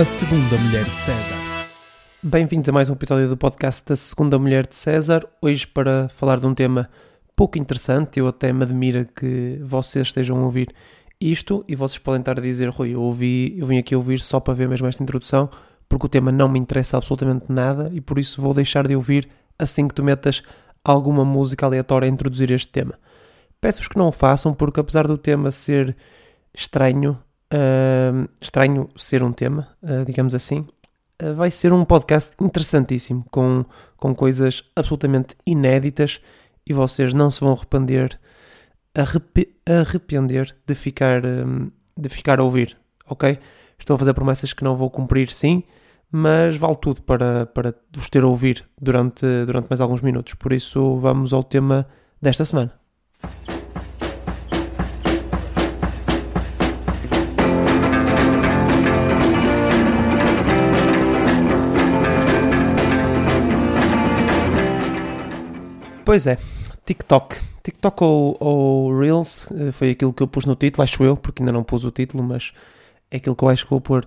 A Segunda Mulher de César. Bem-vindos a mais um episódio do podcast da Segunda Mulher de César. Hoje para falar de um tema pouco interessante, eu até me admira que vocês estejam a ouvir isto e vocês podem estar a dizer, Rui, eu, ouvi, eu vim aqui ouvir só para ver mesmo esta introdução, porque o tema não me interessa absolutamente nada e por isso vou deixar de ouvir assim que tu metas alguma música aleatória a introduzir este tema. Peço-vos que não o façam, porque apesar do tema ser estranho, estranho ser um tema, uh, digamos assim, uh, vai ser um podcast interessantíssimo, com, com coisas absolutamente inéditas e vocês não se vão arrepender, arrep arrepender de ficar, de ficar a ouvir, ok? Estou a fazer promessas que não vou cumprir, sim, mas vale tudo para, para vos ter a ouvir durante, durante mais alguns minutos. Por isso, vamos ao tema desta semana. Pois é, TikTok. TikTok ou, ou, Reels eh, foi aquilo que eu pus no título, acho eu, porque ainda não pus o título, mas é aquilo que eu acho que vou pôr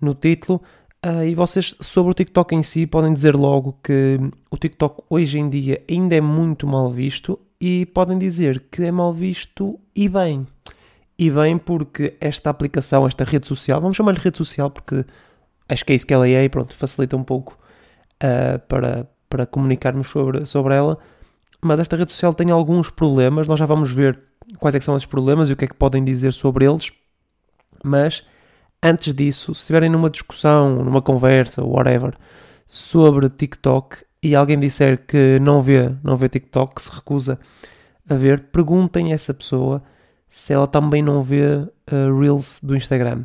no título. Uh, e vocês, sobre o TikTok em si, podem dizer logo que o TikTok hoje em dia ainda é muito mal visto e podem dizer que é mal visto e bem. E bem porque esta aplicação, esta rede social, vamos chamar-lhe rede social porque acho que é isso que ela é e pronto, facilita um pouco uh, para, para comunicarmos sobre, sobre ela. Mas esta rede social tem alguns problemas, nós já vamos ver quais é são esses problemas e o que é que podem dizer sobre eles. Mas antes disso, se estiverem numa discussão, numa conversa, whatever, sobre TikTok e alguém disser que não vê, não vê TikTok, que se recusa a ver, perguntem a essa pessoa se ela também não vê uh, Reels do Instagram.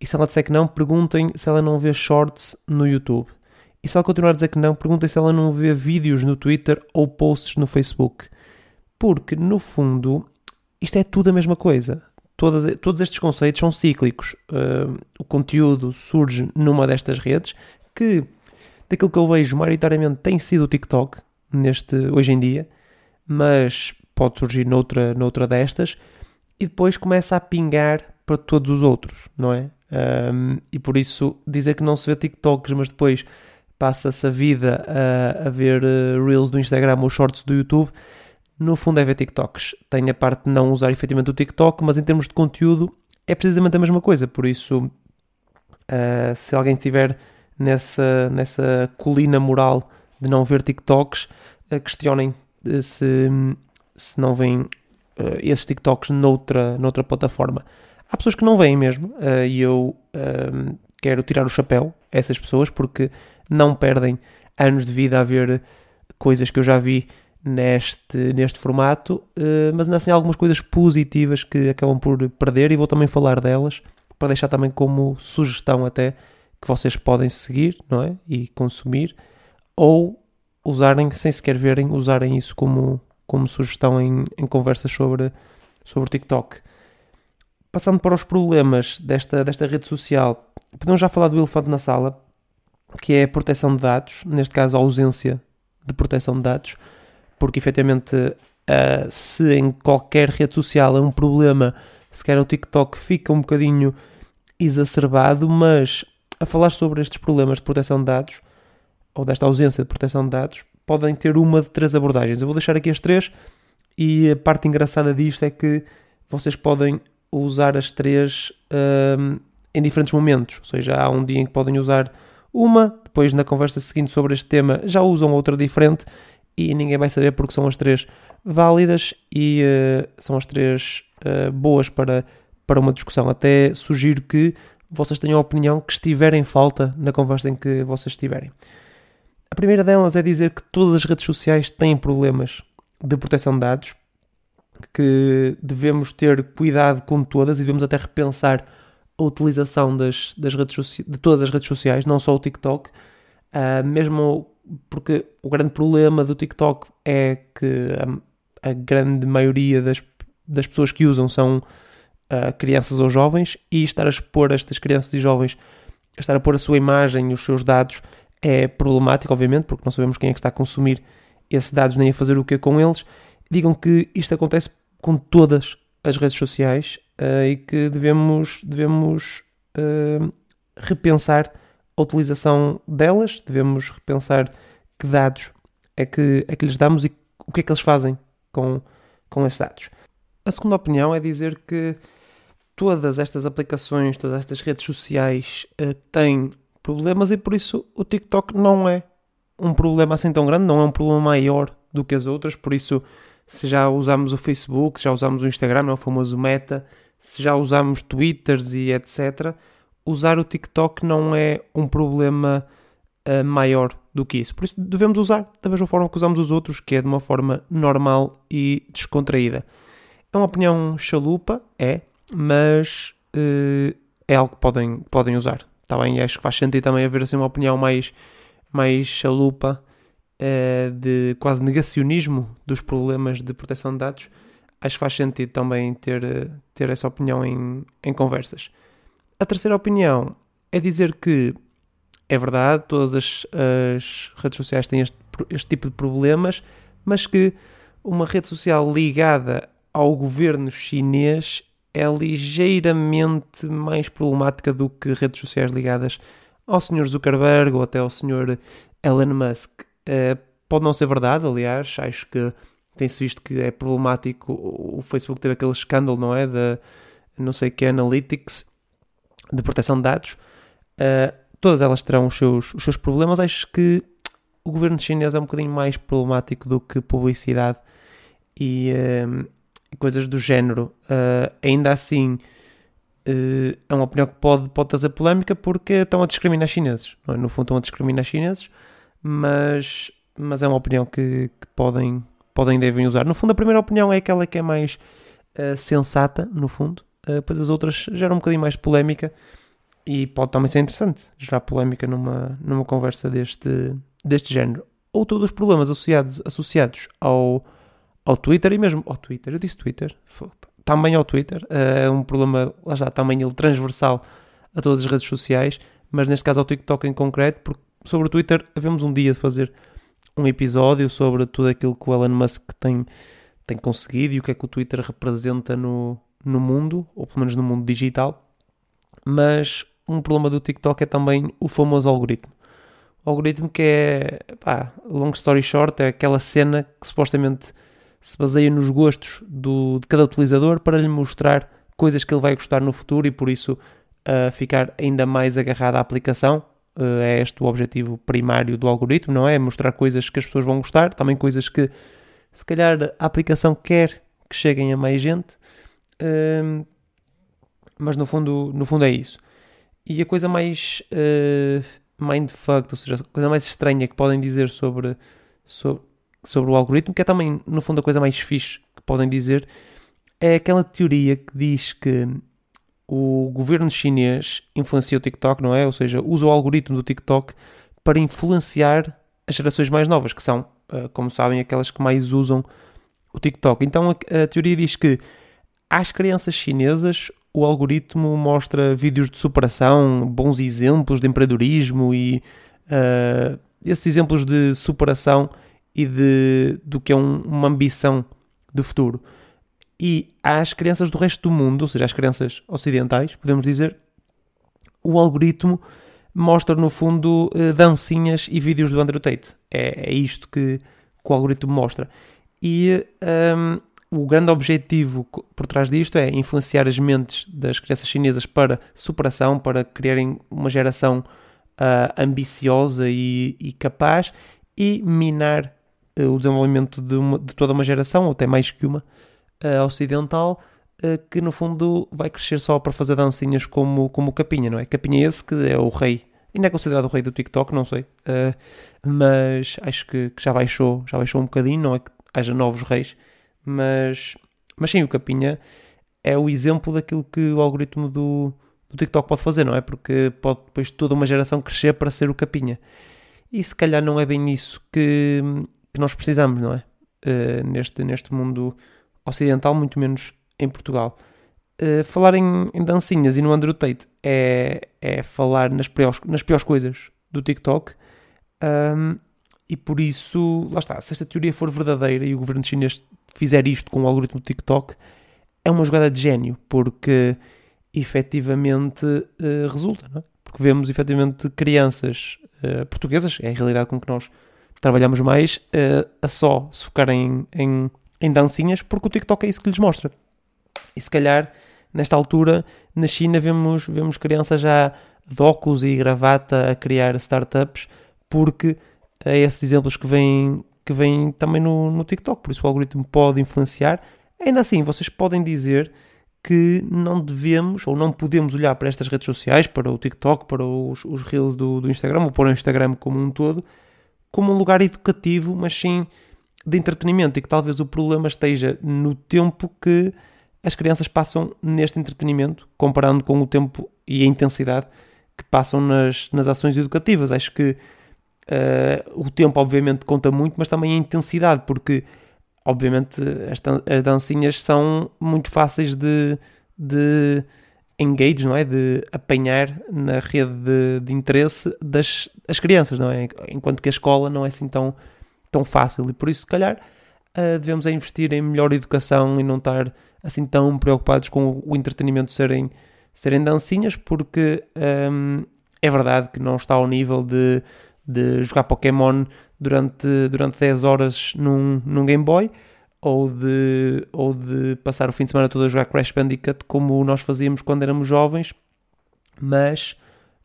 E se ela disser que não, perguntem se ela não vê Shorts no YouTube. E se ela continuar a dizer que não, perguntem se ela não vê vídeos no Twitter ou posts no Facebook. Porque, no fundo, isto é tudo a mesma coisa todas, todos estes conceitos são cíclicos. Uh, o conteúdo surge numa destas redes que, daquilo que eu vejo, maioritariamente tem sido o TikTok neste, hoje em dia, mas pode surgir noutra, noutra destas e depois começa a pingar para todos os outros, não é? Um, e por isso dizer que não se vê TikToks, mas depois passa-se a vida a, a ver uh, Reels do Instagram ou Shorts do YouTube, no fundo é ver TikToks. Tem a parte de não usar efetivamente o TikTok, mas em termos de conteúdo é precisamente a mesma coisa. Por isso, uh, se alguém estiver nessa, nessa colina moral de não ver TikToks, uh, questionem se, se não veem esses TikToks noutra, noutra plataforma. Há pessoas que não veem mesmo e eu quero tirar o chapéu a essas pessoas porque não perdem anos de vida a ver coisas que eu já vi neste, neste formato, uh, mas há algumas coisas positivas que acabam por perder e vou também falar delas para deixar também como sugestão até que vocês podem seguir não é? e consumir ou usarem sem sequer verem, usarem isso como, como sugestão em, em conversas sobre, sobre o TikTok. Passando para os problemas desta, desta rede social, podemos já falar do elefante na sala, que é a proteção de dados, neste caso a ausência de proteção de dados porque efetivamente uh, se em qualquer rede social é um problema, se quer o TikTok fica um bocadinho exacerbado, mas a falar sobre estes problemas de proteção de dados, ou desta ausência de proteção de dados, podem ter uma de três abordagens. Eu vou deixar aqui as três, e a parte engraçada disto é que vocês podem usar as três uh, em diferentes momentos, ou seja, há um dia em que podem usar uma, depois na conversa seguinte sobre este tema já usam outra diferente e ninguém vai saber porque são as três válidas e uh, são as três uh, boas para, para uma discussão. Até sugiro que vocês tenham a opinião que estiver em falta na conversa em que vocês estiverem. A primeira delas é dizer que todas as redes sociais têm problemas de proteção de dados, que devemos ter cuidado com todas e devemos até repensar a utilização das, das redes de todas as redes sociais, não só o TikTok, uh, mesmo porque o grande problema do TikTok é que a, a grande maioria das, das pessoas que usam são uh, crianças ou jovens e estar a expor estas crianças e jovens, estar a pôr a sua imagem e os seus dados é problemático, obviamente, porque não sabemos quem é que está a consumir esses dados nem a fazer o que com eles. Digam que isto acontece com todas as redes sociais uh, e que devemos, devemos uh, repensar a utilização delas, devemos repensar que dados é que, é que lhes damos e o que é que eles fazem com, com esses dados. A segunda opinião é dizer que todas estas aplicações, todas estas redes sociais uh, têm problemas e por isso o TikTok não é um problema assim tão grande, não é um problema maior do que as outras, por isso se já usamos o Facebook, se já usamos o Instagram, é o famoso Meta, se já usamos Twitters e etc., usar o TikTok não é um problema uh, maior do que isso. Por isso devemos usar da mesma forma que usamos os outros, que é de uma forma normal e descontraída. É uma opinião chalupa, é, mas uh, é algo que podem, podem usar. Está bem? Acho que faz sentido também haver assim uma opinião mais, mais chalupa, uh, de quase negacionismo dos problemas de proteção de dados. Acho que faz sentido também ter, ter essa opinião em, em conversas. A terceira opinião é dizer que é verdade, todas as, as redes sociais têm este, este tipo de problemas, mas que uma rede social ligada ao governo chinês é ligeiramente mais problemática do que redes sociais ligadas ao Sr. Zuckerberg ou até ao Sr. Elon Musk. Uh, pode não ser verdade, aliás, acho que tem-se visto que é problemático. O Facebook teve aquele escândalo, não é? Da não sei que Analytics, de proteção de dados. Uh, todas elas terão os seus, os seus problemas. Acho que o governo chinês é um bocadinho mais problemático do que publicidade e, uh, coisas do género. Uh, ainda assim, é uma opinião que pode, pode trazer polémica porque estão a discriminar chineses. É? No fundo, estão a discriminar chineses, mas, mas é uma opinião que, que podem, podem devem usar. No fundo, a primeira opinião é aquela que é mais uh, sensata, no fundo. Uh, as outras geram um bocadinho mais polémica e pode também ser interessante gerar polémica numa, numa conversa deste, deste género. Ou todos os problemas associados, associados ao ao Twitter e mesmo ao Twitter, eu disse Twitter, também ao Twitter, eh, é um problema, lá está, também ele transversal a todas as redes sociais, mas neste caso ao TikTok em concreto, porque sobre o Twitter havemos um dia de fazer um episódio sobre tudo aquilo que o Elon Musk tem, tem conseguido e o que é que o Twitter representa no, no mundo, ou pelo menos no mundo digital, mas um problema do TikTok é também o famoso algoritmo. O algoritmo que é, pá, long story short, é aquela cena que supostamente se baseia nos gostos do, de cada utilizador para lhe mostrar coisas que ele vai gostar no futuro e por isso uh, ficar ainda mais agarrado à aplicação. Uh, é este o objetivo primário do algoritmo, não é? Mostrar coisas que as pessoas vão gostar, também coisas que se calhar a aplicação quer que cheguem a mais gente, uh, mas no fundo, no fundo é isso. E a coisa mais uh, mindfucked, ou seja, a coisa mais estranha que podem dizer sobre, sobre, sobre o algoritmo, que é também, no fundo, a coisa mais fixe que podem dizer, é aquela teoria que diz que o governo chinês influencia o TikTok, não é? Ou seja, usa o algoritmo do TikTok para influenciar as gerações mais novas, que são, eh, como sabem, aquelas que mais usam o TikTok. Então a, teoria diz que às crianças chinesas o algoritmo mostra vídeos de superação, bons exemplos de empreendedorismo e uh, esses exemplos de superação e de, do que é um, uma ambição de futuro. E às crianças do resto do mundo, ou seja, às crianças ocidentais, podemos dizer, o algoritmo mostra no fundo eh, dancinhas e vídeos do Andrew Tate. É, é isto que, que, o algoritmo mostra. E um, o grande objetivo por trás disto é influenciar as mentes das crianças chinesas para superação, para criarem uma geração uh, ambiciosa e, e, capaz e minar eh, o desenvolvimento de, uma, de, toda uma geração, ou até mais que uma, uh, ocidental, uh, que no fundo vai crescer só para fazer dancinhas como, como Capinha, não é? Capinha esse que é o rei, ainda é considerado o rei do TikTok, não sei, uh, mas acho que, que, já baixou, já baixou um bocadinho, não é que haja novos reis, mas, mas sim, o Capinha é o exemplo daquilo que o algoritmo do, do TikTok pode fazer, não é? Porque pode depois toda uma geração crescer para ser o Capinha. E se calhar não é bem isso que, que nós precisamos, não é? Uh, neste, neste mundo ocidental, muito menos em Portugal. Uh, falar em, em, dancinhas e no Andrew Tate é, é falar nas piores, nas piores coisas do TikTok. Um, e por isso, lá está, se esta teoria for verdadeira e o governo chinês fizer isto com o algoritmo do TikTok, é uma jogada de gênio, porque efetivamente uh, resulta, não é? Porque vemos efetivamente crianças uh, portuguesas, é a realidade com que nós trabalhamos mais, uh, a só se focarem em, em, em dancinhas, porque o TikTok é isso que lhes mostra. E se calhar, nesta altura, na China, vemos, vemos crianças já de óculos e gravata a criar startups, porque é esses exemplos que vêm, que vêm também no, no TikTok, por isso o algoritmo pode influenciar. Ainda assim, vocês podem dizer que não devemos ou não podemos olhar para estas redes sociais, para o TikTok, para os, os Reels do, do Instagram, ou para o Instagram como um todo, como um lugar educativo, mas sim de entretenimento e que talvez o problema esteja no tempo que as crianças passam neste entretenimento, comparando com o tempo e a intensidade que passam nas, nas ações educativas. Acho que uh, o tempo, obviamente, conta muito, mas também a intensidade, porque, obviamente, as, as dancinhas são muito fáceis de, de engage, não é? De apanhar na rede de, de interesse das as crianças, não é? Enquanto que a escola não é assim tão, tão fácil. E por isso, se calhar, uh, devemos é investir em melhor educação e não estar assim tão preocupados com o entretenimento serem serem dancinhas, porque hum, é verdade que não está ao nível de, de jogar Pokémon durante, durante 10 horas num, num Game Boy ou de, ou de passar o fim de semana todo a jogar Crash Bandicoot como nós fazíamos quando éramos jovens, mas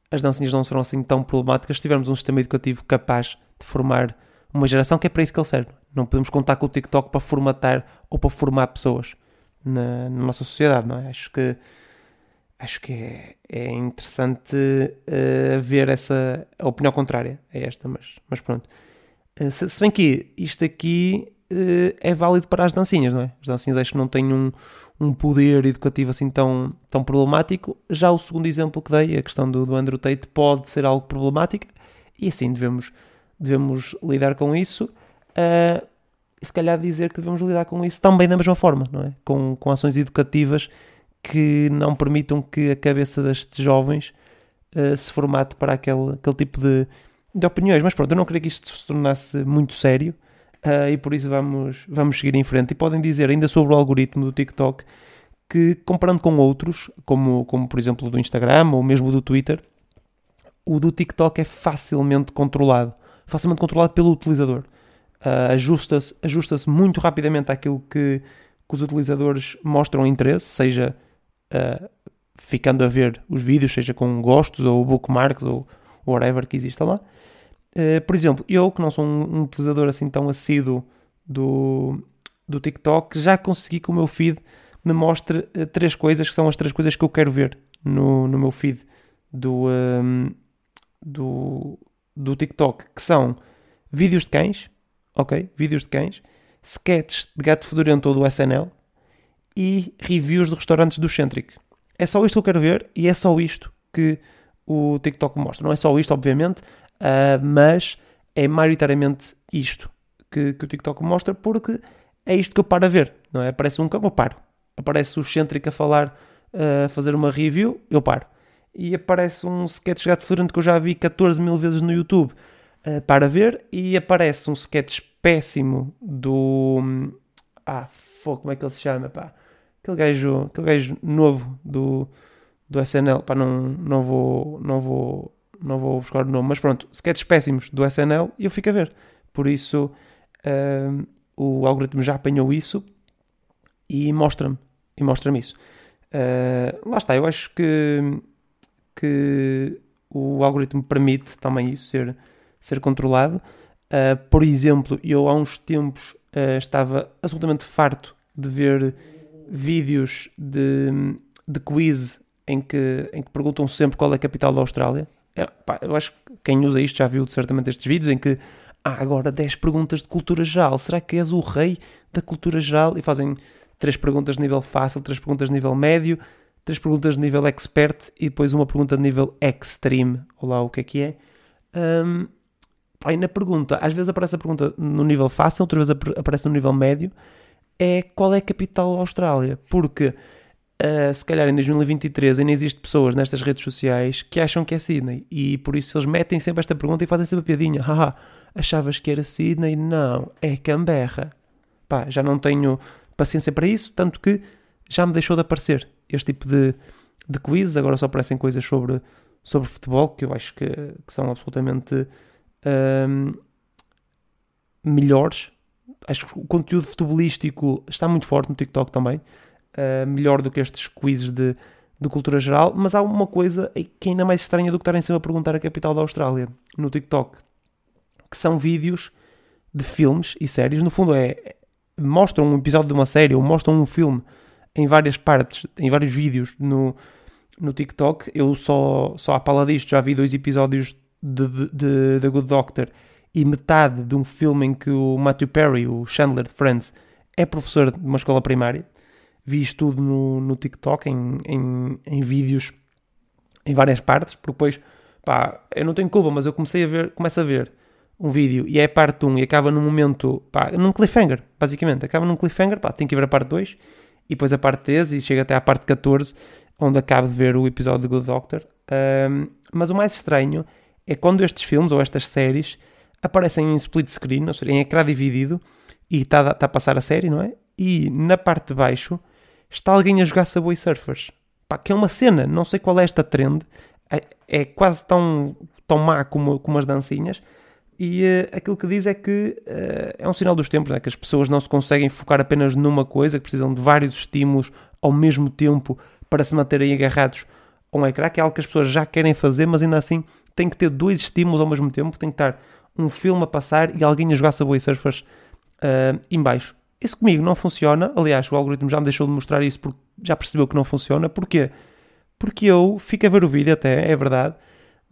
as dancinhas não serão assim tão problemáticas se tivermos um sistema educativo capaz de formar uma geração que é para isso que ele serve. Não podemos contar com o TikTok para formatar ou para formar pessoas na, na nossa sociedade, não é? Acho que acho que é, é interessante uh, ver essa opinião contrária a esta, mas, mas pronto. Uh, se, se, bem que isto aqui uh, é válido para as dancinhas, não é? As dancinhas acho que não têm um, um poder educativo assim tão, tão problemático. Já o segundo exemplo que dei, a questão do, do Andrew Tate, pode ser algo problemático e assim devemos, devemos lidar com isso. Uh, e se calhar dizer que devemos lidar com isso também da mesma forma, não é? Com, com ações educativas que não permitam que a cabeça destes jovens uh, se formate para aquele, aquele tipo de, de opiniões. Mas pronto, eu não queria que isto se tornasse muito sério uh, e por isso vamos, vamos seguir em frente. E podem dizer ainda sobre o algoritmo do TikTok que, comparando com outros, como, como por exemplo do Instagram ou mesmo do Twitter, o do TikTok é facilmente controlado. Facilmente controlado pelo utilizador. Uh, ajusta-se ajusta muito rapidamente àquilo que, que os utilizadores mostram interesse, seja uh, ficando a ver os vídeos, seja com gostos ou bookmarks ou whatever que exista lá. Uh, por exemplo, eu que não sou um, um, utilizador assim tão assíduo do, do TikTok, já consegui que o meu feed me mostre três coisas que são as três coisas que eu quero ver no, no meu feed do, um, do, TikTok, que são vídeos de cães, ok? Vídeos de cães, sketches de gato fedorento ou do SNL, e reviews de restaurantes do Centric. É só isto que eu quero ver e é só isto que o TikTok mostra. Não é só isto, obviamente, uh, mas é maioritariamente isto que, que, o TikTok mostra porque é isto que eu paro a ver. Não é? Aparece um cão, eu paro. Aparece o Centric a falar, a uh, fazer uma review, eu paro. E aparece um sketch gato fedorento que eu já vi 14 mil vezes no YouTube uh, para ver. E aparece um sketch péssimo do. Ah, fogo, como é que ele se chama? Pá? aquele gajo, aquele gajo novo do, do SNL, pá, não, não vou, não vou, não vou buscar o nome, mas pronto, sketches péssimos do SNL e eu fico a ver. Por isso, uh, o algoritmo já apanhou isso e mostra-me, e mostra-me isso. Uh, lá está, eu acho que, que o algoritmo permite também isso ser, ser controlado. Uh, por exemplo, eu há uns tempos uh, estava absolutamente farto de ver vídeos de, de quiz em que, em que perguntam sempre qual é a capital da Austrália. É, pá, eu acho que quem usa isto já viu certamente estes vídeos em que há agora 10 perguntas de cultura geral. Será que és o rei da cultura geral? E fazem 3 perguntas de nível fácil, 3 perguntas de nível médio, 3 perguntas de nível expert e depois uma pergunta de nível extreme. Olá, o que é que é? Um, e na pergunta, às vezes aparece a pergunta no nível fácil, outras vezes aparece no nível médio é qual é a capital da Austrália. Porque uh, se calhar em 2023 ainda existe pessoas nestas redes sociais que acham que é Sydney e por isso eles metem sempre esta pergunta e fazem sempre a piadinha. Haha, achavas que era Sydney? Não, é Canberra. Pá, já não tenho paciência para isso, tanto que já me deixou de aparecer este tipo de, de quiz. Agora só aparecem coisas sobre, sobre futebol, que eu acho que, que são absolutamente um, melhores. Acho que o conteúdo futebolístico está muito forte no TikTok também, uh, melhor do que estes quizzes de, de cultura geral. Mas há uma coisa que é ainda mais estranha do que estarem sempre a perguntar a capital da Austrália no TikTok, que são vídeos de filmes e séries. No fundo, é mostram um episódio de uma série ou mostram um filme em várias partes, em vários vídeos no, no TikTok. Eu só, só à pala disto já vi dois episódios de, The Good Doctor e metade de um filme em que o Matthew Perry, o Chandler de Friends, é professor de uma escola primária. Vi isto tudo no, no TikTok, em, em, em vídeos em várias partes, porque depois, pá, eu não tenho culpa, mas eu comecei a ver, começo a ver um vídeo e é parte 1 e acaba num momento, pá, num cliffhanger, basicamente, acaba num cliffhanger, pá, tem que ver a parte 2 e depois a parte 13 e chega até à parte 14, onde acabo de ver o episódio de Good Doctor. Um, mas o mais estranho é quando estes filmes ou estas séries aparecem em split screen, ou seja, em ecrã dividido, e está tá a passar a série, não é? E na parte de baixo está alguém a jogar Subway Surfers. Pá, que é uma cena, não sei qual é esta trend, é, é quase tão, tão má como, como as dancinhas, e uh, aquilo que diz é que uh, é um sinal dos tempos, né? que as pessoas não se conseguem focar apenas numa coisa, que precisam de vários estímulos ao mesmo tempo para se manterem agarrados a um ecrã, que é algo que as pessoas já querem fazer, mas ainda assim tem que ter dois estímulos ao mesmo tempo, tem que estar um filme a passar e alguém a jogar Subway Surfers uh, em baixo. Isso comigo não funciona, aliás, o algoritmo já me deixou de mostrar isso porque já percebeu que não funciona. Porquê? Porque eu fico a ver o vídeo até, é verdade,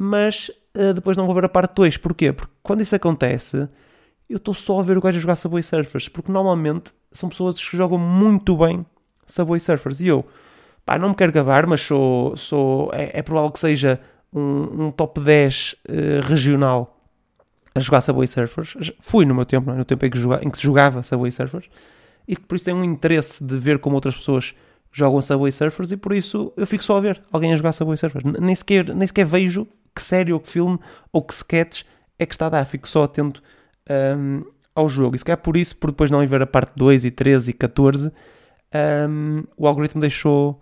mas uh, depois não vou ver a parte 2. Porquê? Porque quando isso acontece, eu estou só a ver o gajo a jogar Subway Surfers, porque normalmente são pessoas que jogam muito bem Subway Surfers. E eu, pá, não me quero gabar, mas sou, sou é, é provável que seja um, um top 10 uh, eh, regional a jogar Subway Surfers. Fui no meu tempo, é? no tempo em que, joga, em que se jogava Subway Surfers, e por isso tenho um interesse de ver como outras pessoas jogam Subway Surfers, e por isso eu fico só a ver alguém a jogar Subway Surfers. Nem sequer, nem sequer vejo que série ou que filme ou que sketch é que está a dar, fico só atento um, ao jogo. E se calhar por isso, por depois não ir ver a parte 2 e 13 e 14, um, o algoritmo deixou,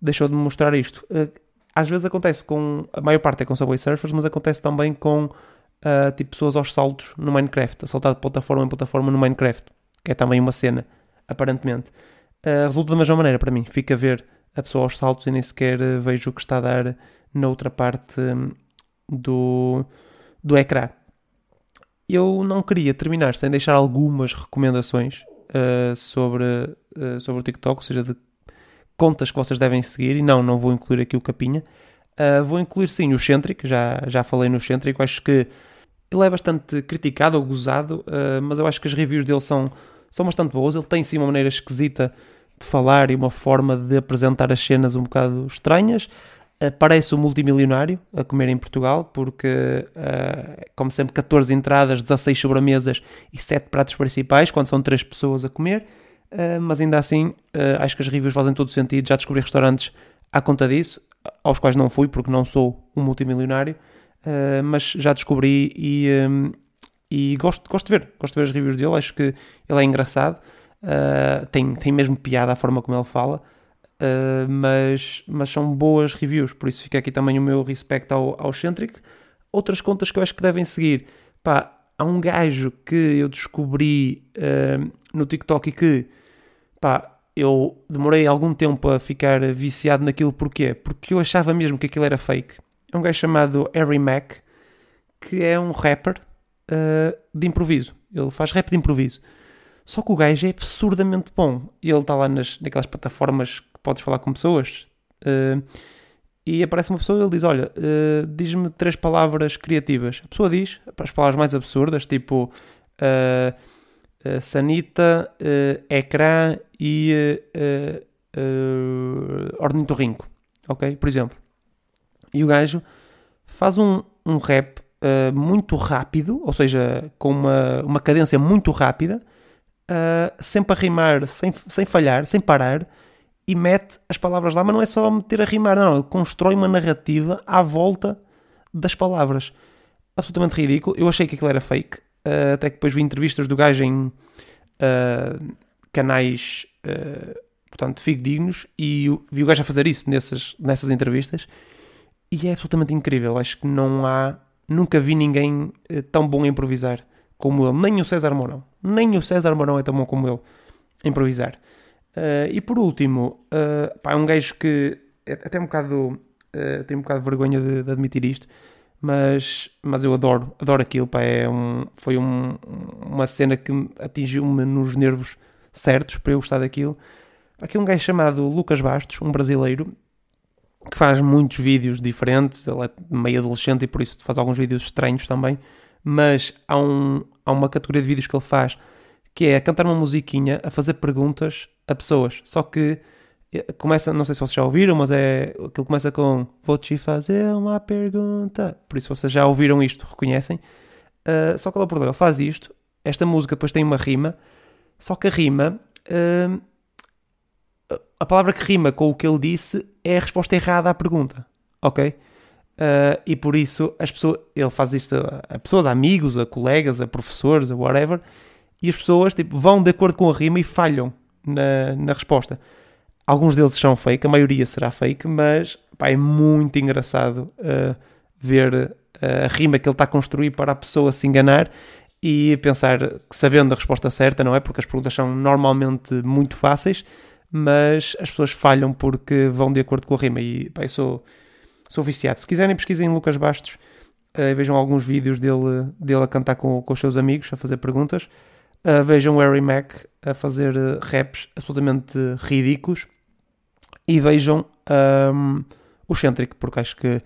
deixou de mostrar isto. Uh, às vezes acontece com, a maior parte é com Subway Surfers, mas acontece também com uh, tipo pessoas aos saltos no Minecraft, a saltar de plataforma em plataforma no Minecraft, que é também uma cena, aparentemente. Uh, resulta da mesma maneira para mim, fica a ver a pessoa aos saltos e nem sequer vejo o que está a dar na outra parte um, do, do ecrã. Eu não queria terminar sem deixar algumas recomendações uh, sobre, uh, sobre o TikTok, ou seja, de contas que vocês devem seguir, e não, não vou incluir aqui o Capinha. Uh, vou incluir sim o Centric, já, já falei no Centric, acho que ele é bastante criticado ou gozado, uh, mas eu acho que as reviews dele são, são bastante boas. Ele tem sim uma maneira esquisita de falar e uma forma de apresentar as cenas um bocado estranhas. Uh, parece um multimilionário a comer em Portugal, porque, como sempre, 14 entradas, 16 sobremesas e 7 pratos principais, quando são 3 pessoas a comer. Uh, mas ainda assim uh, acho que as reviews fazem todo sentido. Já descobri restaurantes à conta disso, aos quais não fui porque não sou um multimilionário, uh, mas já descobri e, um, e gosto, gosto de ver. Gosto de ver as reviews dele, acho que ele é engraçado, tem, tem mesmo piada a forma como ele fala. Mas, mas são boas reviews, por isso fica aqui também o meu respeito ao, ao Centric. Outras contas que eu acho que devem seguir, pá, há um gajo que eu descobri no TikTok e que pá, eu demorei algum tempo a ficar viciado naquilo, porquê? Porque eu achava mesmo que aquilo era fake. É um gajo chamado Harry Mack, que é um rapper uh, de improviso. Ele faz rap de improviso. Só que o gajo é absurdamente bom. Ele está lá nas, naquelas plataformas podes falar com pessoas. Uh, e aparece uma pessoa e ele diz: Olha, uh, diz-me três palavras criativas. A pessoa diz as palavras mais absurdas, tipo. Uh, sanita, ecrã e uh, ornitorrinco, ok? Por exemplo. E o gajo faz um, um rap muito rápido, ou seja, com uma, uma cadência muito rápida, sempre a rimar, sem, sem falhar, sem parar, e mete as palavras lá, mas não é só meter a rimar, não, ele constrói uma narrativa à volta das palavras. Absolutamente ridículo. Eu achei que aquilo era fake, uh, até que depois vi entrevistas do gajo em uh, canais, uh, portanto, fidedignos e vi o gajo a fazer isso nessas, nessas entrevistas e é absolutamente incrível. Acho que não há, nunca vi ninguém tão bom a improvisar como ele, nem o César Mourão, nem o César Mourão é tão bom como ele a improvisar. Uh, e por último, uh, pá, é um gajo que é até um bocado uh, tenho um bocado de vergonha de, de, admitir isto, mas, mas eu adoro, adoro aquilo, pá, é um, foi um, uma cena que atingiu-me nos nervos certos para eu gostar daquilo. Aqui um gajo chamado Lucas Bastos, um brasileiro, que faz muitos vídeos diferentes, ele é meio adolescente e por isso faz alguns vídeos estranhos também, mas há, um, há uma categoria de vídeos que ele faz que é a cantar uma musiquinha, a fazer perguntas a pessoas. Só que eh, começa, não sei se vocês já ouviram, mas é aquilo começa com vou te fazer uma pergunta. Por isso vocês já ouviram isto, reconhecem. Uh, só que o problema? Faz isto, esta música depois tem uma rima, só que a rima, uh, a palavra que rima com o que ele disse é a resposta errada à pergunta, ok? Uh, e por isso as pessoas, ele faz isto a, a pessoas, a amigos, a colegas, a professores, a whatever, e as pessoas tipo, vão de acordo com a rima e falham na, na resposta. Alguns deles são fake, a maioria será fake, mas pá, é muito engraçado uh, ver uh, a rima que ele está a construir para a pessoa se enganar e pensar que sabendo a resposta certa, não é? Porque as perguntas são normalmente muito fáceis, mas as pessoas falham porque vão de acordo com a rima. E pá, eu sou, sou viciado. Se quiserem, pesquisem Lucas Bastos, uh, vejam alguns vídeos dele, dele a cantar com, com os seus amigos, a fazer perguntas. Uh, vejam o Harry Mack a fazer uh, raps absolutamente ridículos e vejam um, o Centric, porque acho que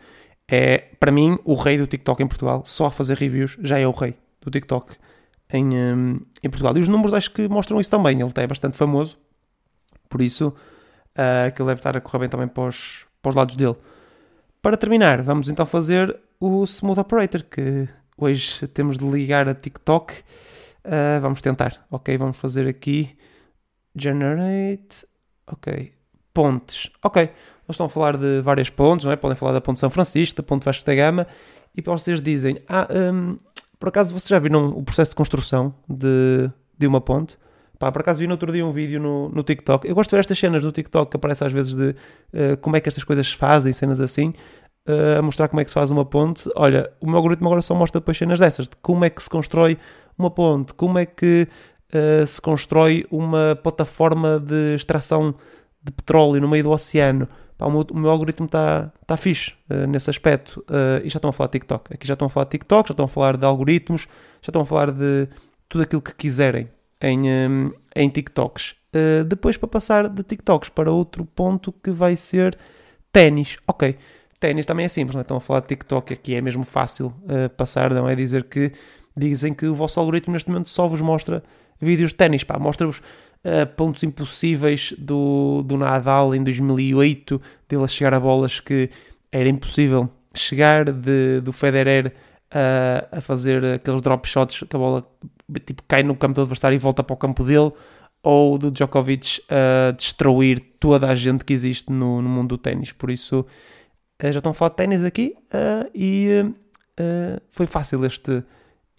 é, para mim, o rei do TikTok em Portugal. Só a fazer reviews já é o rei do TikTok em, um, em Portugal. E os números acho que mostram isso também. Ele é bastante famoso, por isso uh, que ele deve estar a correr bem também para os, para os lados dele. Para terminar, vamos então fazer o Smooth Operator, que hoje temos de ligar a TikTok Uh, vamos tentar, ok? Vamos fazer aqui generate, ok, pontes, ok. Eles estão a falar de várias pontes, não é? Podem falar da ponte São Francisco, da ponte Vasco da Gama, e vocês dizem, ah, um, por acaso vocês já viram o processo de construção de, de uma ponte? Pá, por acaso vi no outro dia um vídeo no, no TikTok. Eu gosto de ver estas cenas no TikTok que aparecem às vezes de uh, como é que estas coisas se fazem, cenas assim, uh, a mostrar como é que se faz uma ponte. Olha, o meu algoritmo agora só mostra depois cenas dessas, de como é que se constrói uma ponte, como é que uh, se constrói uma plataforma de extração de petróleo no meio do oceano. Pá, o, meu, o, meu, algoritmo está tá fixe uh, nesse aspecto. Uh, e já estão a falar de TikTok. Aqui já estão a falar de TikTok, já estão a falar de algoritmos, já estão a falar de tudo aquilo que quiserem em, um, em TikToks. Uh, depois para passar de TikToks para outro ponto que vai ser ténis. Ok, ténis também é simples, não é? estão a falar de TikTok, aqui é mesmo fácil passar, não é dizer que dizem que o vosso algoritmo neste momento só vos mostra vídeos de ténis, pá, mostra-vos uh, pontos impossíveis do, do Nadal em 2008, dele a chegar a bolas que era impossível chegar, de, do Federer uh, a fazer aqueles drop shots que a bola tipo, cai no campo do adversário e volta para o campo dele, ou do Djokovic a uh, destruir toda a gente que existe no, no mundo do ténis. Por isso, uh, já estão a falar de ténis aqui uh, e foi fácil este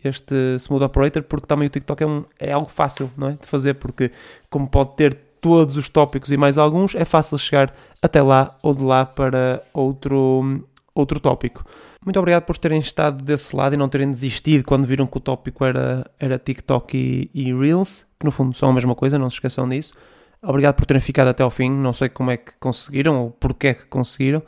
este Smooth Operator, porque também o TikTok é, um, é algo fácil não é? de fazer, porque como pode ter todos os tópicos e mais alguns, é fácil chegar até lá ou de lá para outro, outro tópico. Muito obrigado por terem estado desse lado e não terem desistido quando viram que o tópico era, era TikTok e, e Reels, que no fundo são a mesma coisa, não se esqueçam disso. Obrigado por terem ficado até ao fim, não sei como é que conseguiram ou porque é que conseguiram,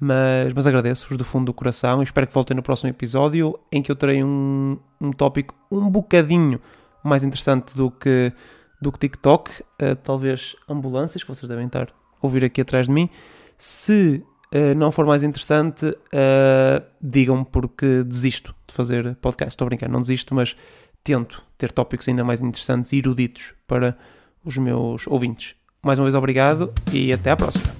mas, mas agradeço-vos do fundo do coração e espero que voltem no próximo episódio em que eu terei um, um tópico um bocadinho mais interessante do que, do que TikTok, uh, talvez ambulâncias, que vocês devem estar a ouvir aqui atrás de mim. Se uh, não for mais interessante, uh, digam-me porque desisto de fazer podcast. Estou a brincar, não desisto, mas tento ter tópicos ainda mais interessantes e eruditos para os meus ouvintes. Mais uma vez, obrigado e até à próxima.